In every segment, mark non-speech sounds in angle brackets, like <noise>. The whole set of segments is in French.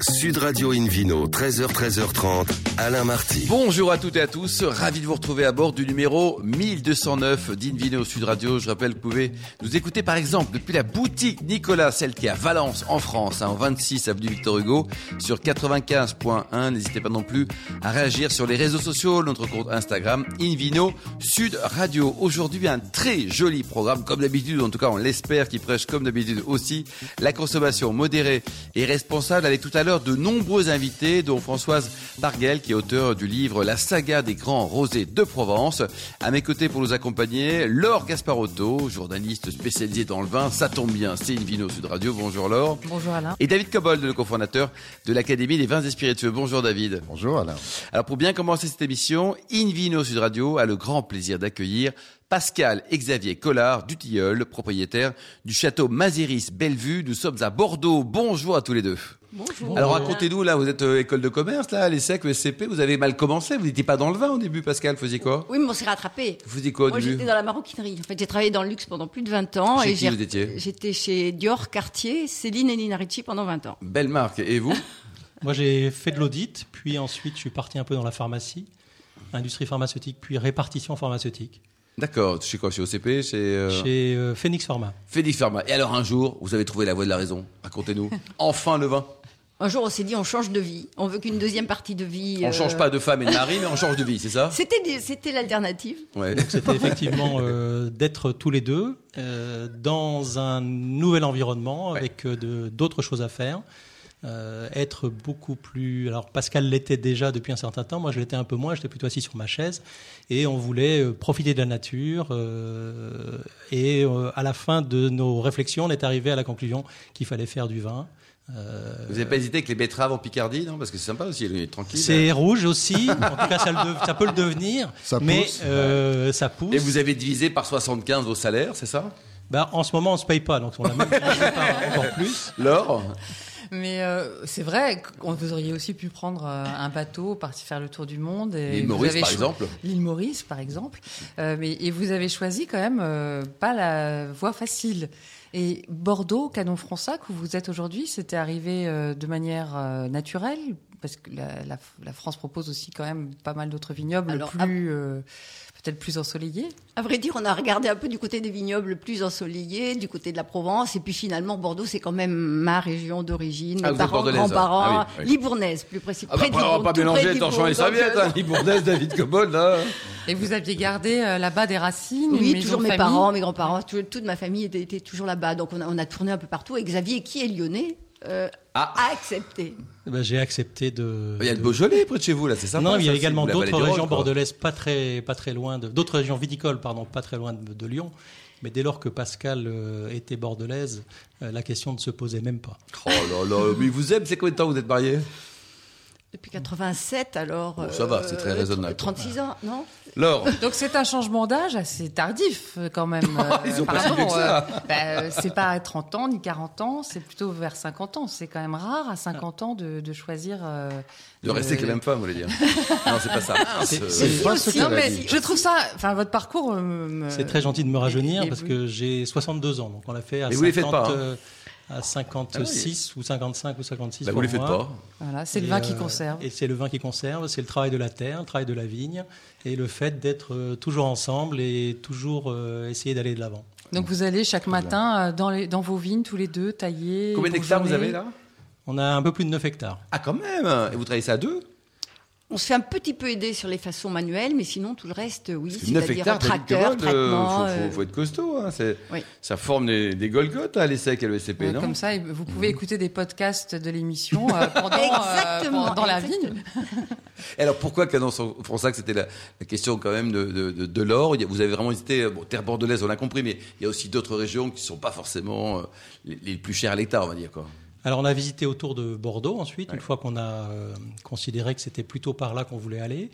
Sud Radio Invino, 13h, 13h30, Alain Marty. Bonjour à toutes et à tous, ravi de vous retrouver à bord du numéro 1209 d'Invino Sud Radio. Je rappelle que vous pouvez nous écouter par exemple depuis la boutique Nicolas, celle qui est à Valence en France, hein, en 26 avenue Victor Hugo, sur 95.1. N'hésitez pas non plus à réagir sur les réseaux sociaux, notre compte Instagram Invino Sud Radio. Aujourd'hui un très joli programme, comme d'habitude, en tout cas on l'espère, qui prêche comme d'habitude aussi la consommation modérée et responsable avec tout à l'heure de nombreux invités, dont Françoise Barguel, qui est auteur du livre La saga des grands rosés de Provence. À mes côtés pour nous accompagner, Laure Gasparotto, journaliste spécialisée dans le vin. Ça tombe bien, c'est une Vino Sud Radio. Bonjour Laure. Bonjour Alain. Et David Cobold, le cofondateur de l'Académie des vins et spiritueux. Bonjour David. Bonjour Alain. Alors pour bien commencer cette émission, Invino Sud Radio a le grand plaisir d'accueillir Pascal Xavier Collard du Tilleul, propriétaire du château Maziris Bellevue. Nous sommes à Bordeaux. Bonjour à tous les deux. Bonjour. Alors racontez-nous, là, vous êtes euh, école de commerce, là, l'ESSEC, le SCP, vous avez mal commencé, vous n'étiez pas dans le vin au début, Pascal, vous faisiez quoi? Oui, mais on s'est rattrapé. Vous faisiez quoi au Moi, début? j'étais dans la maroquinerie. En fait, j'ai travaillé dans le luxe pendant plus de 20 ans. Chez et qui j'ai- vous étiez? J'étais chez Dior, Cartier, Céline et Nina Ricci pendant 20 ans. Belle marque. Et vous? <laughs> Moi, j'ai fait de l'audit, puis ensuite, je suis parti un peu dans la pharmacie, industrie pharmaceutique, puis répartition pharmaceutique, D'accord, chez quoi? Chez OCP, chez euh, chez euh, Phoenix Pharma. Phoenix Pharma. Et alors un jour, vous avez trouvé la voie de la raison? Racontez-nous. <laughs> Enfin le vin. Un jour, on s'est dit, on change de vie. On veut qu'une deuxième partie de vie. On euh, change pas de femme et de mari, mais on change de vie, c'est ça <laughs> C'était, c'était l'alternative. Ouais. C'était effectivement euh, d'être tous les deux euh, dans un nouvel environnement Ouais. avec euh, de- d'autres choses à faire. Euh, être beaucoup plus. Alors Pascal l'était déjà depuis un certain temps. Moi, je l'étais un peu moins. J'étais plutôt assis sur ma chaise et on voulait profiter de la nature. euh, et euh, à la fin de nos réflexions, on est arrivé à la conclusion qu'il fallait faire du vin. Euh, Vous n'avez pas hésité avec les betteraves en Picardie, non? Parce que c'est sympa aussi, il est tranquille. c'est rouge aussi. En tout cas, ça, le dev- ça peut le devenir. Ça mais pousse. euh, ça pousse. Et vous avez divisé par 75 vos salaires, c'est ça? Bah, en ce moment, on se paye pas, donc on a même par encore plus. Laure? Mais euh, c'est vrai que vous auriez aussi pu prendre euh, un bateau, partir faire le tour du monde. L'île Maurice, par exemple L'île Maurice, par exemple. Euh, mais, et vous avez choisi quand même euh, pas la voie facile. Et Bordeaux, Canon Fronsac, où vous êtes aujourd'hui, c'était arrivé euh, de manière euh, naturelle parce que la, la- la France propose aussi quand même pas mal d'autres vignobles Alors, plus euh, peut-être plus ensoleillés. À vrai dire, on a regardé un peu du côté des vignobles plus ensoleillés, du côté de la Provence. Et puis finalement, Bordeaux, c'est quand même ma région d'origine. Ah, Mes parents, grands-parents, ah oui, oui. libournaise, plus précis. Ah bah, après, on va pas mélanger torchon et euh, hein, Libournaise, David Cobold, là. Et vous aviez gardé euh, là-bas des racines. Oui, toujours mes famille. parents, mes grands-parents, tout- toute ma famille était, était toujours là-bas. Donc on a, on a tourné un peu partout. Et Xavier, qui est lyonnais, euh, Ah. a accepté. Eh ben, j'ai accepté de. Il y a le Beaujolais près de chez vous, là, c'est ça non, il y a également d'autres régions bordelaises, pas très, pas très loin de, d'autres régions viticoles, pardon, pas très loin de, de Lyon. Mais dès lors que Pascal euh, était bordelaise, euh, la question ne se posait même pas. Oh là là, mais il vous aime, c'est combien de temps vous êtes mariés Depuis 87, alors. Bon, ça va, c'est très raisonnable. 36 ans, non? Laure Donc c'est un changement d'âge assez tardif euh, quand même. euh, <laughs> Ils ont pas que ça. euh, bah, euh, c'est pas à 30 ans ni 40 ans, c'est plutôt vers 50 ans. C'est quand même rare à 50 ans de, de choisir. euh, De rester avec la même femme, vous voulez dire <laughs> Non, c'est pas ça. C'est- Euh, c'est- pas aussi. ce Non mais dit. je trouve ça. Enfin votre parcours. euh, C'est très gentil de me rajeunir et parce vous- que j'ai 62 ans, donc on l'a fait à Mais vous les faites 50, pas, hein. euh, à 56 ou 55 ou 56. bah, vous pour les faites pas. Voilà, c'est le vin qui euh, conserve. Et c'est le vin qui conserve, c'est le travail de la terre, le travail de la vigne, et le fait d'être euh, toujours ensemble et toujours euh, essayer d'aller de l'avant. Donc vous allez chaque matin dans, les, dans vos vignes tous les deux tailler. Combien d'hectares vous avez là? On a un peu plus de 9 hectares. Ah, quand même Et vous travaillez ça à deux? On se fait un petit peu aider sur les façons manuelles, mais sinon tout le reste, oui, 9 c'est-à-dire tracteur, euh, traitement. faut, euh, faut, faut être costaud. Hein, Oui. Ça forme des, des Golgotes à l'ESSEC et le SCP, Ouais, non comme ça, vous pouvez écouter des podcasts de l'émission euh, pendant, euh, Exactement, pendant- dans la. <laughs> Et alors pourquoi Canon Fronsac C'était la, la question quand même de, de, de, de l'or. Il Vous avez vraiment hésité, bon, terre bordelaise, on l'a compris, mais il y a aussi d'autres régions qui ne sont pas forcément euh, les, les plus chères à l'hectare, on va dire. Quoi. Alors on a visité autour de Bordeaux ensuite, une fois qu'on a euh, considéré que c'était plutôt par là qu'on voulait aller.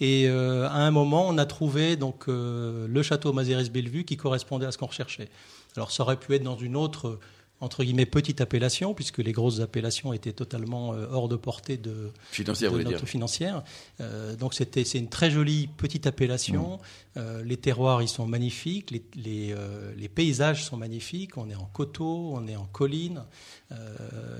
Et euh, à un moment, on a trouvé donc euh, le château Maziris Bellevue qui correspondait à ce qu'on recherchait. Alors ça aurait pu être dans une autre entre guillemets petite appellation, puisque les grosses appellations étaient totalement euh, hors de portée de, Financière, notre dire. financière. Euh, donc c'était c'est une très jolie petite appellation. Euh, les terroirs ils sont magnifiques, les, les, euh, les paysages sont magnifiques. On est en coteaux, on est en collines.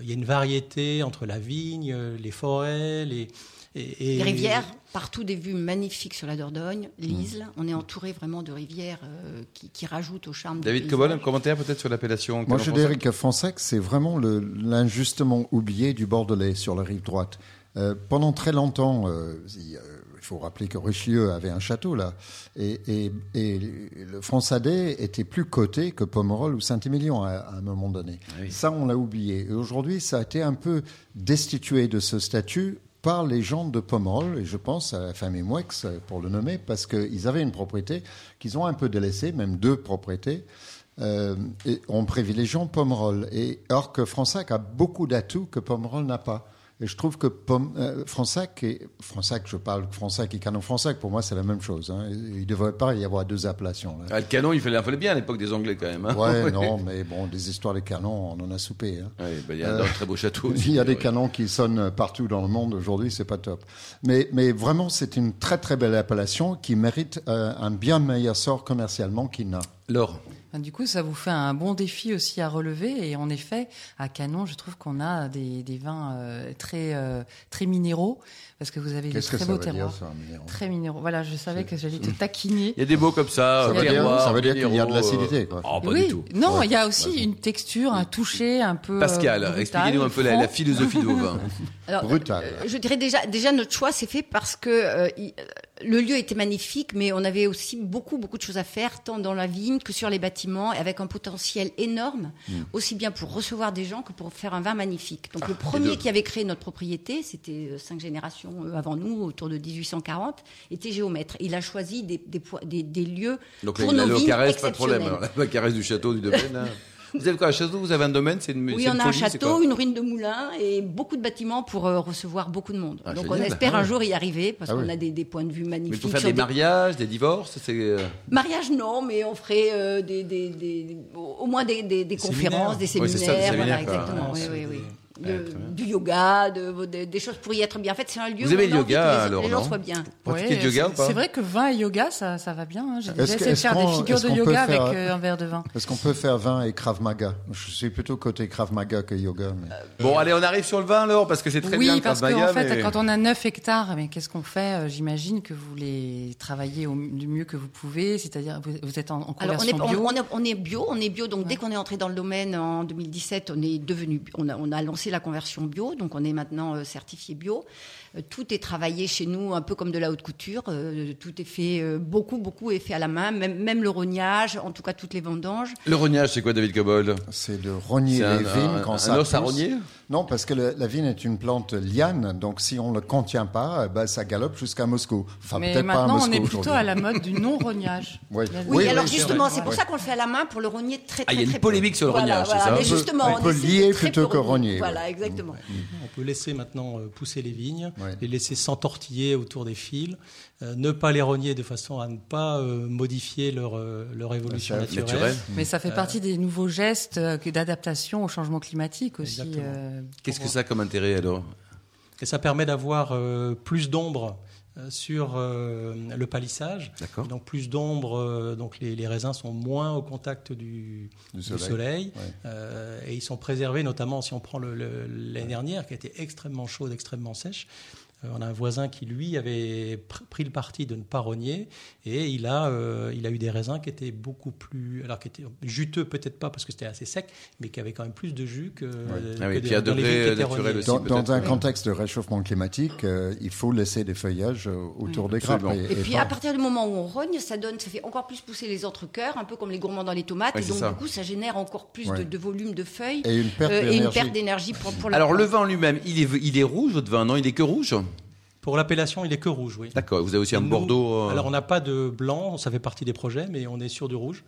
Il y a une variété entre la vigne, les forêts, les et, et- Les rivières, partout des vues magnifiques sur la Dordogne, l'Isle. On est entouré vraiment de rivières euh, qui, qui rajoutent au charme. David. Cobol, un commentaire peut-être sur l'appellation Moi, je dirais que Fonsac, c'est vraiment l'injustement oublié du Bordelais sur la rive droite. Euh, pendant très longtemps, euh, il, euh, faut rappeler que Richelieu avait un château là, et, et, et le Français était plus coté que Pomerol ou Saint-Émilion à, à un moment donné. Oui. Ça, on l'a oublié. Et aujourd'hui, ça a été un peu destitué de ce statut par les gens de Pomerol, et je pense à la famille Mouex, pour le nommer, parce qu'ils avaient une propriété qu'ils ont un peu délaissée, même deux propriétés, euh, et en privilégiant Pomerol. Et, que Fronsac a beaucoup d'atouts que Pomerol n'a pas. Et je trouve que Pom, euh, et, Fronsac, je parle Fronsac et Canon Fronsac, pour moi c'est la même chose. hein. Il ne devrait pas y avoir deux appellations. là. Ah, le canon, il fallait, bien à l'époque des Anglais quand même. hein. Ouais, <laughs> non, mais bon, des histoires de canons, on en a soupé. hein. Ouais, bah, il y a un très beau château <laughs> aussi. Il y a des Ouais. canons qui sonnent partout dans le monde aujourd'hui, c'est pas top. Mais, mais vraiment, c'est une très très belle appellation qui mérite euh, un bien meilleur sort commercialement qu'il n'a. Laure, Du coup, ça vous fait un bon défi aussi à relever. Et en effet, à Canon, je trouve qu'on a des, des vins euh, très, euh, très minéraux, parce que vous avez de Qu'est-ce que très ça beaux veut dire, terroirs. ça, minéraux Très minéraux. Voilà, je savais que j'allais <laughs> te taquiner. il y a des mots comme ça. Ça euh, veut dire- terroir, ça veut dire qu'il y a de l'acidité, euh, quoi. Oh, pas oui, du tout. non, Ouais. il y a aussi une texture, un toucher un peu. euh, Pascal, expliquez-nous un peu la, philosophie de vos vins. <laughs> Alors, Brutal. euh, je dirais déjà, déjà notre choix s'est fait parce que euh, il- euh, le lieu était magnifique, mais on avait aussi beaucoup, beaucoup de choses à faire, tant dans la vigne que sur les bâtiments, et avec un potentiel énorme, Hmm. aussi bien pour recevoir des gens que pour faire un vin magnifique. Donc le deux. premier qui avait créé notre propriété, c'était euh, cinq générations euh, avant nous, autour de 1840, était géomètre. Il a choisi des, des, po- des, des lieux Donc pour nos le vignes caresse, pas de problème. exceptionnelles. Alors, la caresse du château, du domaine. là. <laughs> Vous avez quoi, un château Vous avez un domaine C'est une Oui, on une a un folie, château, une ruine de moulin et beaucoup de bâtiments pour euh, recevoir beaucoup de monde. Ah, Donc génial. on espère Ah un jour y arriver parce Ah qu'on oui. a des, des points de vue Mais magnifiques. pour faire des mariages, des divorces, euh, Mariage non, mais on ferait euh, des, des, des- au moins des, des, des Séminaires. conférences, des Oui, séminaires, ça, voilà, exactement. Oui, c'est oui, des- oui. De- bien. du yoga, de, de- des choses pour y être bien. En fait, c'est un lieu Vous où on le yoga, que les, alors, les gens soient bien. Pratiquer Ouais, du yoga ou c'est- vrai que vin et yoga, ça, ça va bien. hein. J'ai déjà essayé de faire des figures de yoga faire- avec euh, un verre de vin. Est-ce qu'on peut faire vin et Krav Maga Je suis plutôt côté Krav Maga que yoga. mais- Bon, allez, on arrive sur le vin alors, parce que c'est très oui, bien le parce qu'en fait, mais- quand on a 9 hectares, mais qu'est-ce qu'on fait? Euh, J'imagine que vous les travaillez au, du mieux que vous pouvez, c'est-à-dire vous, vous êtes en, en Alors on est, conversion bio. on, on est, on est bio, on est bio. Donc dès qu'on est entré dans le domaine en 2017, on est devenu, on a, on a lancé la conversion bio. Donc on est maintenant euh, certifié bio. Euh, tout est travaillé chez nous, un peu comme de la haute couture. Euh, tout est fait, euh, beaucoup, beaucoup est fait à la main, même, même le rognage, en tout cas toutes les vendanges. Le rognage, c'est quoi, David Cobol C'est de rogner C'est les un, vignes un- quand un ça os à rogner? Non, parce que le- la vigne est une plante liane, donc si on ne le contient pas, eh ben, ça galope jusqu'à Moscou. Enfin, mais peut-être pas à maintenant, Moscou on est plutôt à la mode du non-rognage. <laughs> Oui. Alors oui, justement, c'est pour Ouais. ça qu'on le fait à la main pour le rogner très, très, Ah, il y a une très polémique peu. sur le Voilà, rognage, c'est voilà. ça Mais On peut- justement, on peut essaie de lier plutôt que rogner, Voilà, exactement. On peut laisser maintenant pousser les vignes, les laisser s'entortiller autour des fils, ne pas les rogner de façon à ne pas euh, modifier leur, euh, leur évolution Ça, naturelle. naturel. Mais ça fait partie des nouveaux gestes euh, d'adaptation au changement climatique aussi. Euh, Qu'est-ce que ça a comme intérêt alors Et ça permet d'avoir euh, plus d'ombre euh, sur euh, le palissage. D'accord. Donc plus d'ombre, euh, donc les, les raisins sont moins au contact du, Du du soleil. Ouais. euh, et ils sont préservés, notamment si on prend l'année dernière qui a été extrêmement chaude, extrêmement sèche. Euh, on a un voisin qui lui avait pr- pris le parti de ne pas rogner et il a, euh, il a eu des raisins qui étaient beaucoup plus, alors qui étaient juteux peut-être pas parce que c'était assez sec, mais qui avaient quand même plus de jus que, Ah oui, que puis à dans les qui aussi. Dans, dans un oui. contexte de réchauffement climatique, euh, il faut laisser des feuillages euh, autour des grappes. Et puis pas- à partir du moment où on rogne, ça donne, ça fait encore plus pousser les entrecœurs, un peu comme les gourmands dans les tomates, Ouais, et donc ça. du coup ça génère encore plus Ouais. de, de volume de feuilles et une perte euh, d'énergie. pour, pour la Alors le vin lui-même, il est, il est rouge votre vin Non, il est que rouge? Pour l'appellation, il est que rouge, oui. D'accord, vous avez aussi Et un nous, Bordeaux. euh, Alors on n'a pas de blanc, ça fait partie des projets, mais on est sur du rouge.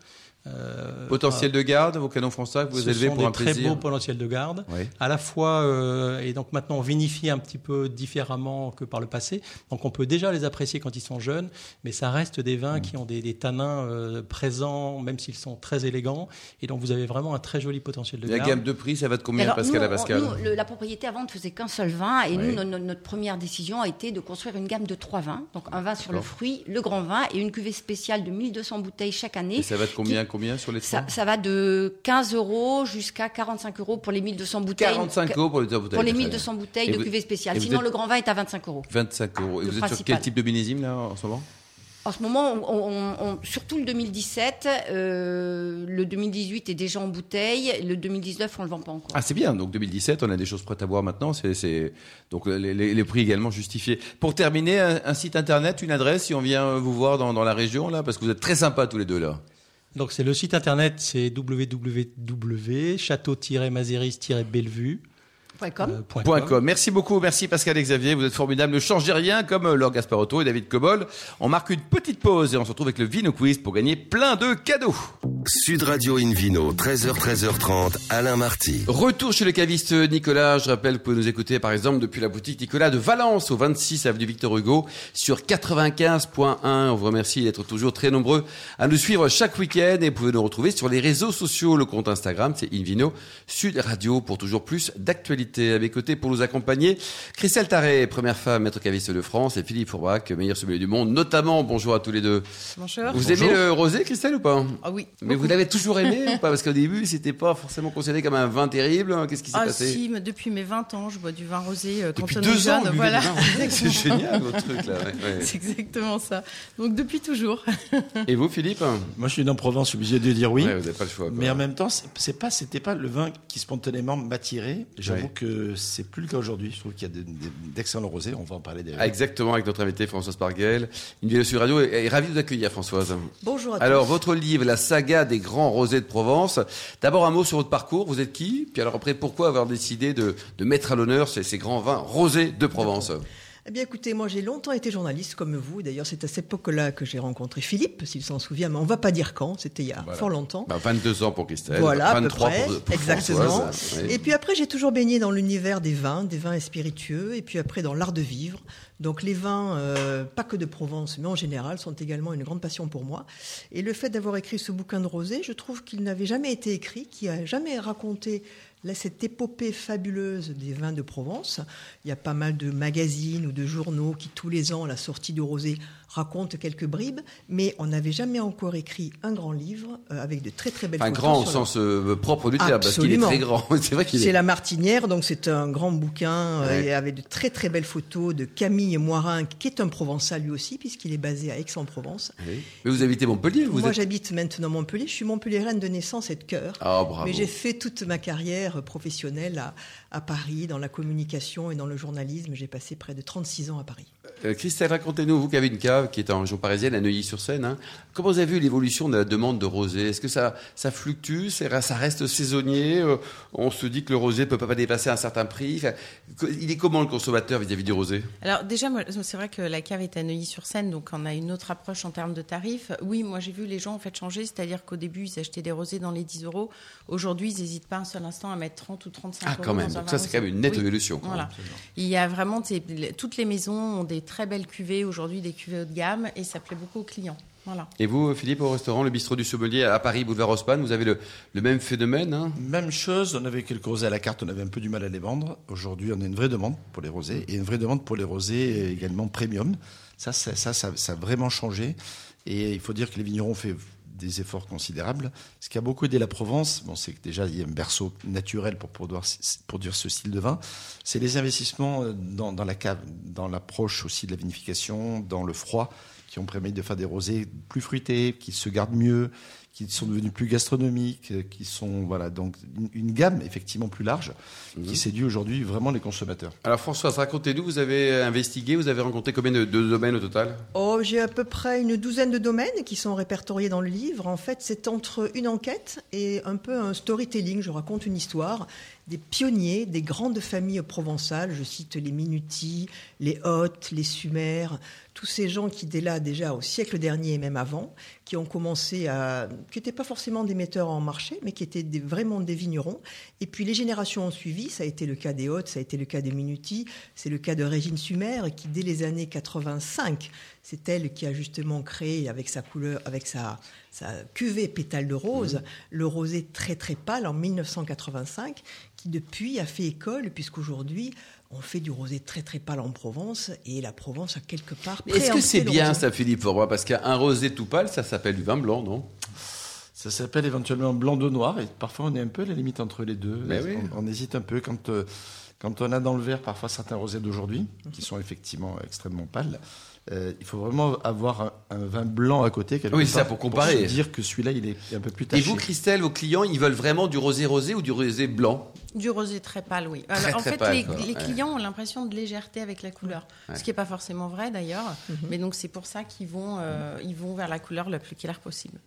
Euh, Potentiel de garde, vos canons français que vous ce élevez sont pour des un très plaisir. beaux potentiels de garde. Oui. À la fois, euh, et donc maintenant on vinifie un petit peu différemment que par le passé. Donc on peut déjà les apprécier quand ils sont jeunes, mais ça reste des vins qui ont des, des tanins euh, présents, même s'ils sont très élégants. Et donc vous avez vraiment un très joli potentiel de La garde. gamme de prix, ça va de combien, Alors, Pascal nous, à on- Pascal nous, le- la propriété avant ne faisait qu'un seul vin et Oui. nous, no- no- notre première décision a été de construire une gamme de trois vins. Donc un vin sur le fruit, le grand vin et une cuvée spéciale de 1200 bouteilles chaque année. Et ça va de combien, combien sur les Ça, va de 15 euros jusqu'à 45 euros pour les 1200 bouteilles. 45 euros pour les deux bouteilles. Pour les très bien. 1200 bouteilles Et de vous- cuvée spéciale. Sinon, êtes- le grand vin est à 25 euros. 25 euros. Et vous êtes sur quel type de millésime là en ce moment? En ce moment, on- on- on- surtout le 2017, euh, le 2018 est déjà en bouteille, le 2019, on ne le vend pas encore. Ah, c'est bien. Donc 2017, on a des choses prêtes à boire maintenant. C'est... Donc les, les- les prix également justifiés. Pour terminer, un, un site internet, une adresse, si on vient vous voir dans, dans la région là, parce que vous êtes très sympas tous les deux là. Donc c'est le site internet, c'est www.château-mazeris-bellevue. Com. euh, point Point com. com. Merci beaucoup, merci Pascal et Xavier, vous êtes formidables. Ne changez rien comme euh, Laure Gasparotto et David Cobol. On marque une petite pause et on se retrouve avec le Vino Quiz pour gagner plein de cadeaux. Sud Radio Invino, 13h, 13h30, Alain Marty. Retour chez le caviste Nicolas. Je rappelle que vous pouvez nous écouter par exemple depuis la boutique Nicolas de Valence au 26 avenue Victor Hugo sur 95.1. On vous remercie d'être toujours très nombreux à nous suivre chaque week-end et vous pouvez nous retrouver sur les réseaux sociaux. Le compte Instagram c'est Invino Sud Radio pour toujours plus d'actualités. À mes côtés pour nous accompagner, Christelle Taré, première femme maître caviste de France et Philippe Fourbac, meilleur sommelier du monde. Notamment, bonjour à tous les deux. Bonjour. Vous aimez le rosé Christelle ou pas Ah oui. mais vous l'avez toujours aimé <laughs> ou pas Parce qu'au début, c'était pas forcément considéré comme un vin terrible. Qu'est-ce qui s'est Ah passé si, mais depuis mes 20 ans, je bois du vin rosé euh, quand Depuis on deux est ans, jeune. buvez voilà. <laughs> c'est génial votre truc là. ouais, ouais. C'est exactement ça. Donc depuis toujours. <laughs> Et vous, Philippe Moi, je suis dans Provence, je suis obligé de dire oui. Ouais, Vous n'avez pas le choix. quoi. Mais en même temps, c'est pas, c'était pas le vin qui spontanément m'attirait. J'avoue Ouais. Que c'est plus le cas aujourd'hui. Je trouve qu'il y a de- de- d'excellents rosés. On va en parler d'ailleurs. Exactement, avec notre invité Françoise Parguel. Une vidéo sur radio est, est ravie de vous accueillir, Françoise. Bonjour à Alors, votre livre, La saga des grands rosés de Provence. D'abord, un mot sur votre parcours. Vous êtes qui? Puis alors après, pourquoi avoir décidé de, de mettre à l'honneur ces, ces grands vins rosés de Provence? Eh bien, écoutez, moi, j'ai longtemps été journaliste comme vous. D'ailleurs, c'est à cette époque-là que j'ai rencontré Philippe, s'il s'en souvient, mais on va pas dire quand. C'était il y a fort longtemps. bah, 22 ans pour Christelle, Voilà, à peu 23 près, pour, pour exactement. Oui. Et puis après, j'ai toujours baigné dans l'univers des vins, des vins spiritueux, et puis après dans l'art de vivre. Donc les vins, euh, pas que de Provence, mais en général, sont également une grande passion pour moi. Et le fait d'avoir écrit ce bouquin de rosé, je trouve qu'il n'avait jamais été écrit, qu'il a jamais raconté là, cette épopée fabuleuse des vins de Provence. Il y a pas mal de magazines ou de journaux qui, tous les ans, la sortie de rosé, racontent quelques bribes, mais on n'avait jamais encore écrit un grand livre euh, avec de très très belles Enfin, photos. grand au sens euh, propre du terme, parce qu'il est très grand. <laughs> C'est vrai qu'il est. C'est La Martinière, donc c'est un grand bouquin euh, Ouais. et avec de très très belles photos de Camille Moirin, qui est un Provençal lui aussi, puisqu'il est basé à Aix-en-Provence. Oui. Mais vous habitez Montpellier, vous Moi, êtes. j'habite maintenant Montpellier. Je suis Montpelliéraine de naissance et de cœur. Ah, bravo. Mais j'ai fait toute ma carrière professionnelle à, à Paris, dans la communication et dans le journalisme. J'ai passé près de 36 ans à Paris. Euh, Christelle, racontez-nous, vous qui avez une cave qui est en région parisienne, à Neuilly-sur-Seine, hein, comment vous avez vu l'évolution de la demande de rosé Est-ce que ça, ça fluctue? Ça reste saisonnier? Euh, On se dit que le rosé ne peut pas dépasser un certain prix? Enfin, Il est comment le consommateur vis-à-vis du rosé? Alors déjà, c'est vrai que la cave est à Neuilly-sur-Seine, donc on a une autre approche en termes de tarifs. Oui, moi j'ai vu les gens en fait changer, c'est-à-dire qu'au début ils achetaient des rosés dans les 10 euros. Aujourd'hui, ils n'hésitent pas un seul instant à mettre 30 ou 35 Ah, euros. quand même. Donc ça, c'est quand même une nette Oui. évolution. Il y a vraiment toutes les maisons ont des très belles cuvées aujourd'hui, des cuvées haut de gamme, et ça plaît beaucoup aux clients. Voilà. Et vous, Philippe, au restaurant, le bistrot du sommelier à Paris, boulevard Haussmann, vous avez le, le même phénomène hein? Même chose, on avait quelques rosés à la carte, on avait un peu du mal à les vendre. Aujourd'hui, on a une vraie demande pour les rosés et une vraie demande pour les rosés également premium. Ça, ça, ça, ça, ça a vraiment changé. Et il faut dire que les vignerons ont fait des efforts considérables. Ce qui a beaucoup aidé la Provence, bon, c'est que déjà il y a un berceau naturel pour produire, ce style de vin. C'est les investissements dans, dans la cave, dans l'approche aussi de la vinification, dans le froid, qui ont permis de faire des rosés plus fruités, qui se gardent mieux, qui sont devenus plus gastronomiques, euh, qui sont voilà donc une, une gamme effectivement plus large, qui séduit aujourd'hui vraiment les consommateurs. Alors Françoise, racontez-nous, vous avez investigué, vous avez rencontré combien de, de domaines au total? Oh, j'ai à peu près une douzaine de domaines qui sont répertoriés dans le livre. En fait, c'est entre une enquête et un peu un storytelling. Je raconte une histoire, des pionniers des grandes familles provençales. Je cite les Minuti, les Hottes, les Sumères, tous ces gens qui, dès là, déjà au siècle dernier et même avant, qui ont commencé à. qui n'étaient pas forcément des metteurs en marché, mais qui étaient des, vraiment des vignerons. Et puis les générations ont suivi. Ça a été le cas des Hottes, ça a été le cas des Minuti, c'est le cas de Régine Sumer, qui, dès les années 85, c'est elle qui a justement créé avec sa couleur, avec sa, sa cuvée pétale de rose, mmh. le rosé très très pâle en 1985, qui depuis a fait école, puisqu'aujourd'hui, on fait du rosé très très pâle en Provence et la Provence a quelque part. Est-ce que c'est bien ça, Philippe Forroy Parce qu'un rosé tout pâle, ça s'appelle du vin blanc, non? Ça s'appelle éventuellement blanc de noir et parfois on est un peu à la limite entre les deux. On, hésite un peu quand, euh, quand on a dans le verre parfois certains rosés d'aujourd'hui qui sont effectivement extrêmement pâles. Euh, il faut vraiment avoir un, vin blanc à côté. Oui, ça pour comparer. Pour dire que celui-là, il est un peu plus taché. Et vous, Christelle, vos clients, ils veulent vraiment du rosé rosé ou du rosé blanc? Du rosé très pâle, oui. en fait, les, clients ont l'impression de légèreté avec la couleur, ce qui n'est pas forcément vrai d'ailleurs. Mhm. Mais donc c'est pour ça qu'ils vont, euh, ils vont vers la couleur la plus claire possible.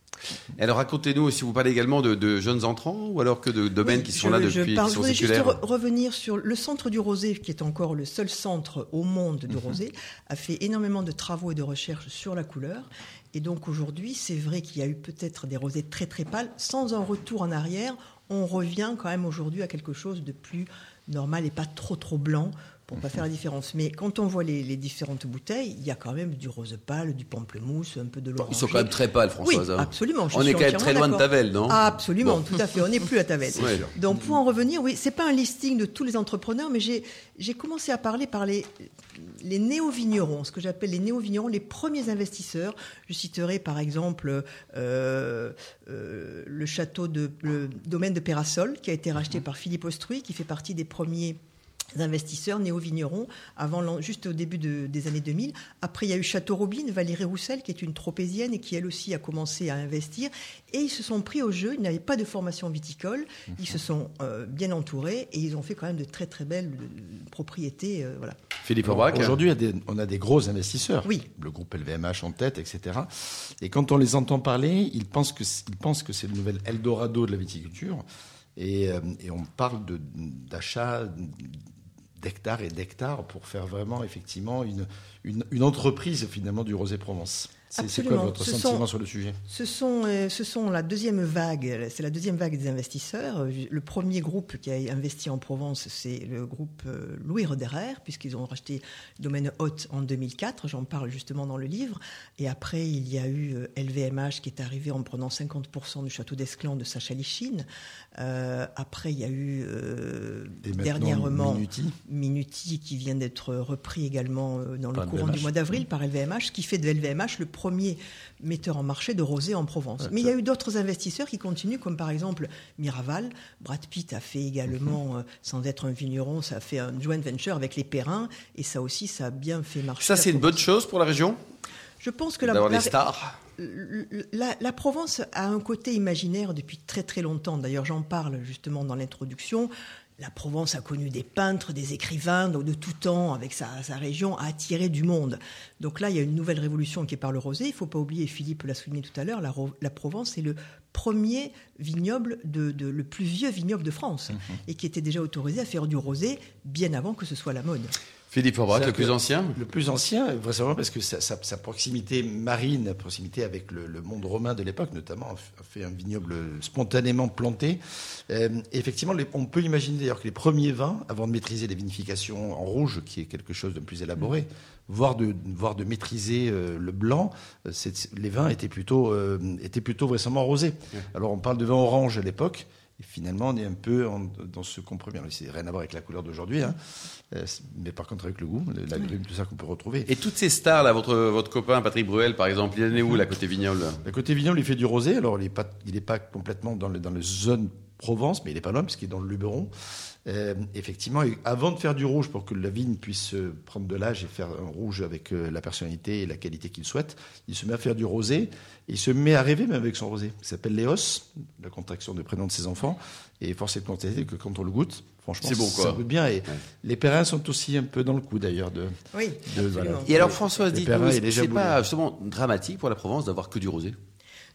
Alors racontez-nous si vous parlez également de, jeunes entrants ou alors que de domaines qui sont là depuis, je qui sont voudrais juste revenir sur le centre du rosé, qui est encore le seul centre au monde du mhm. rosé, a fait énormément de travaux et de recherches sur la couleur. Et donc aujourd'hui, c'est vrai qu'il y a eu peut-être des rosés très très pâles. Sans un retour en arrière, on revient quand même aujourd'hui à quelque chose de plus normal et pas trop trop blanc pour pas faire la différence. Mais quand on voit les, différentes bouteilles, il y a quand même du rose pâle, du pamplemousse, un peu de l'orange. Ils sont quand même très pâles, Françoise. Oui, hein. absolument. on est quand même très loin de Tavel, non? Absolument, tout à fait. On n'est plus à Tavel. <laughs> Donc pour en revenir, oui, c'est pas un listing de tous les entrepreneurs, mais j'ai commencé à parler par les, les néo-vignerons, ce que j'appelle les néo-vignerons, les premiers investisseurs. Je citerai par exemple euh, euh, le château de le domaine de Pérasol, qui a été racheté par Philippe Ostruy, qui fait partie des premiers investisseurs néo-vignerons avant juste au début des années 2000. Après, il y a eu Château Robine, Valérie Roussel, qui est une tropézienne et qui elle aussi a commencé à investir. Et ils se sont pris au jeu. Ils n'avaient pas de formation viticole. Ils se sont euh, bien entourés et ils ont fait quand même de très très belles euh, propriétés. Euh, voilà. Philippe Aujourd'hui, on a des gros investisseurs. Oui. Le groupe LVMH en tête, etc. Et quand on les entend parler, ils pensent que, ils pensent que c'est le nouvel Eldorado de la viticulture. Et, et on parle d'achat d'hectares et d'hectares pour faire vraiment effectivement une, une, entreprise finalement du Rosé Provence. C'est quoi votre sentiment sur le sujet? ce sont, euh, ce sont la deuxième vague, c'est la deuxième vague des investisseurs. Le premier groupe qui a investi en Provence, c'est le groupe euh, Louis Roderer, puisqu'ils ont racheté le domaine Haute en 2004. J'en parle justement dans le livre. Et après, il y a eu LVMH euh, qui est arrivé en prenant 50% du château d'Esclans de Sacha Lichine. après, il y a eu dernièrement Minuti. Minuti. qui vient d'être repris également dans le courant du mois d'avril par LVMH, qui fait de LVMH le premier metteur en marché de rosé en Provence. Mais il y a eu d'autres investisseurs qui continuent, comme par exemple Miraval. Brad Pitt a fait également, mhm. euh, sans être un vigneron, ça a fait un joint venture avec les Perrins, et ça aussi, ça a bien fait marcher. Ça, c'est une bonne chose pour la région? Je pense que la, la, stars. La, la, Provence a un côté imaginaire depuis très très longtemps. D'ailleurs, j'en parle justement dans l'introduction la Provence a connu des peintres, des écrivains, donc de tout temps, avec sa, région, a attiré du monde. Donc là, il y a une nouvelle révolution qui est par le rosé. Il ne faut pas oublier, Philippe l'a souligné tout à l'heure, la, Provence est le premier vignoble, de, le plus vieux vignoble de France, mmh et qui était déjà autorisé à faire du rosé bien avant que ce soit la mode. Philippe Aubrac, le plus ancien Le plus ancien, vraisemblablement parce que sa, proximité marine, proximité avec le, monde romain de l'époque, notamment, a fait un vignoble spontanément planté. Euh, effectivement, on peut imaginer d'ailleurs que les premiers vins, avant de maîtriser les vinifications en rouge, qui est quelque chose de plus élaboré, voire de, voire de maîtriser euh, le blanc, euh, les vins étaient plutôt, étaient plutôt vraisemblablement rosés. Alors on parle de vin orange à l'époque. Et finalement, on est un peu dans ce compromis. C'est rien à voir avec la couleur d'aujourd'hui, hein. euh, mais par contre avec le goût, la tout ça qu'on peut retrouver. Et toutes ces stars, là, votre, votre copain Patrick Bruel, par exemple, il en est où, la côté vignoble La côté vignoble, il fait du rosé. Alors, il n'est pas, il est pas complètement dans, le, dans la zone Provence, mais il n'est pas loin, puisqu'il est dans le Luberon. Euh, effectivement, avant de faire du rouge pour que la vigne puisse euh, prendre de l'âge et faire un rouge avec euh, la personnalité et la qualité qu'il souhaite, il se met à faire du rosé. Et il se met à rêver même avec son rosé. Il s'appelle Léos, la contraction de prénom de ses enfants. Et force est de constater que quand on le goûte, franchement, bon, ça goûte bien. Et les Perrins sont aussi un peu dans le coup d'ailleurs. De, oui. et alors Françoise, dites-nous, c'est pas justement dramatique pour la Provence d'avoir que du rosé?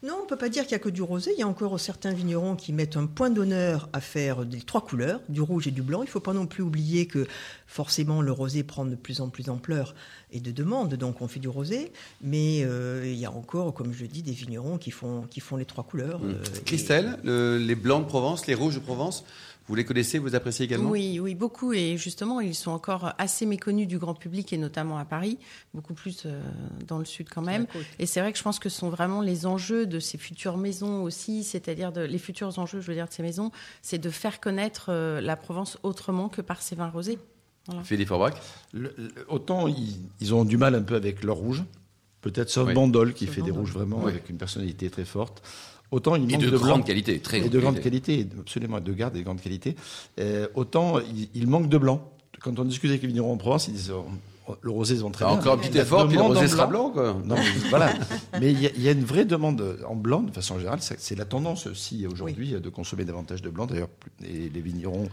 Non, on peut pas dire qu'il y a que du rosé. Il y a encore certains vignerons qui mettent un point d'honneur à faire des trois couleurs, du rouge et du blanc. Il faut pas non plus oublier que forcément le rosé prend de plus en plus d'ampleur et de demande, donc on fait du rosé. Mais euh, il y a encore, comme je dis, des vignerons qui font qui font les trois couleurs. Mmh. euh, et- Christelle, le- les blancs de Provence, les rouges de Provence, vous les connaissez, vous appréciez également? Oui, oui, beaucoup. Et justement, ils sont encore assez méconnus du grand public et notamment à Paris, beaucoup plus euh, dans le sud quand même. Et c'est vrai que je pense que ce sont vraiment les enjeux de ces futures maisons aussi, c'est-à-dire les futurs enjeux, je veux dire, de ces maisons, c'est de faire connaître euh, la Provence autrement que par ces vins rosés. Voilà. Philippe le- autant ils, ils ont du mal un peu avec leur rouge, peut-être sauf Oui. Bandol qui Sauf fait des rouges vraiment Oui. avec une personnalité très forte. Autant il Et manque de, de, grande blanc. qualité, très et de grande qualité. qualité, absolument de garde et de grande qualité. Euh, autant il, il manque de blanc. Quand on discute avec les vignerons en Provence, ils disent oh, le rosé se vend très Ah, bien. encore un petit effort, puis le rosé sera blanc, quoi. Non, mais <laughs> voilà. Mais il y, a- il y a une vraie demande en blanc, de façon générale. C'est c'est la tendance aussi aujourd'hui de consommer davantage de blanc. D'ailleurs, et les vignerons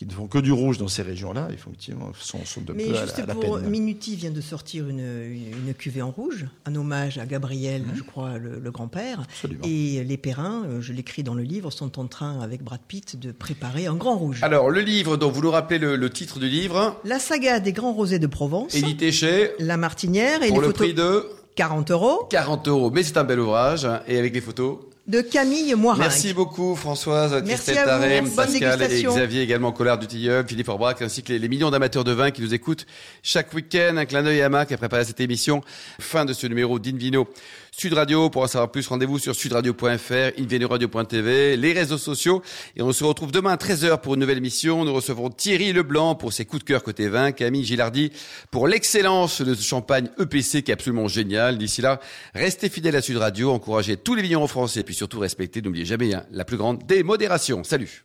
qui ne font que du rouge dans ces régions-là, effectivement, sont, sont de Mais peu à la, juste à la pour peine. Minuti vient de sortir une, une, une cuvée en rouge, un hommage à Gabriel, Mhm. je crois, le, le grand-père. Absolument. Et les Perrins, euh, je l'écris dans le livre, sont en train, avec Brad Pitt, de préparer un grand rouge. Alors, le livre, donc vous nous rappelez le, le titre du livre, La saga des grands rosés de Provence, édité chez, La Martinière et pour les le photos prix de 40 euros 40 euros. Mais c'est un bel ouvrage, et avec les photos. De Camille Moirin. Merci beaucoup Françoise, Merci Christelle. Tarem, Bonne Pascal et. Xavier également, Collard du Tilleul, Philippe Orbrac, ainsi que les, les millions d'amateurs de vin qui nous écoutent chaque week-end. Un clin d'œil à Mac qui a préparé cette émission. Fin de ce numéro d'Invino Sud Radio. Pour en savoir plus, rendez-vous sur sudradio.fr, invinoradio.tv, les réseaux sociaux. Et on se retrouve demain à 13h pour une nouvelle émission. Nous recevrons Thierry Leblanc pour ses coups de cœur côté vin, Camille Gilardi pour l'excellence de ce champagne EPC qui est absolument génial. D'ici là, restez fidèles à Sud Radio, encouragez tous les vignerons français et puis surtout respectez, n'oubliez jamais, hein, la plus grande des modérations. Salut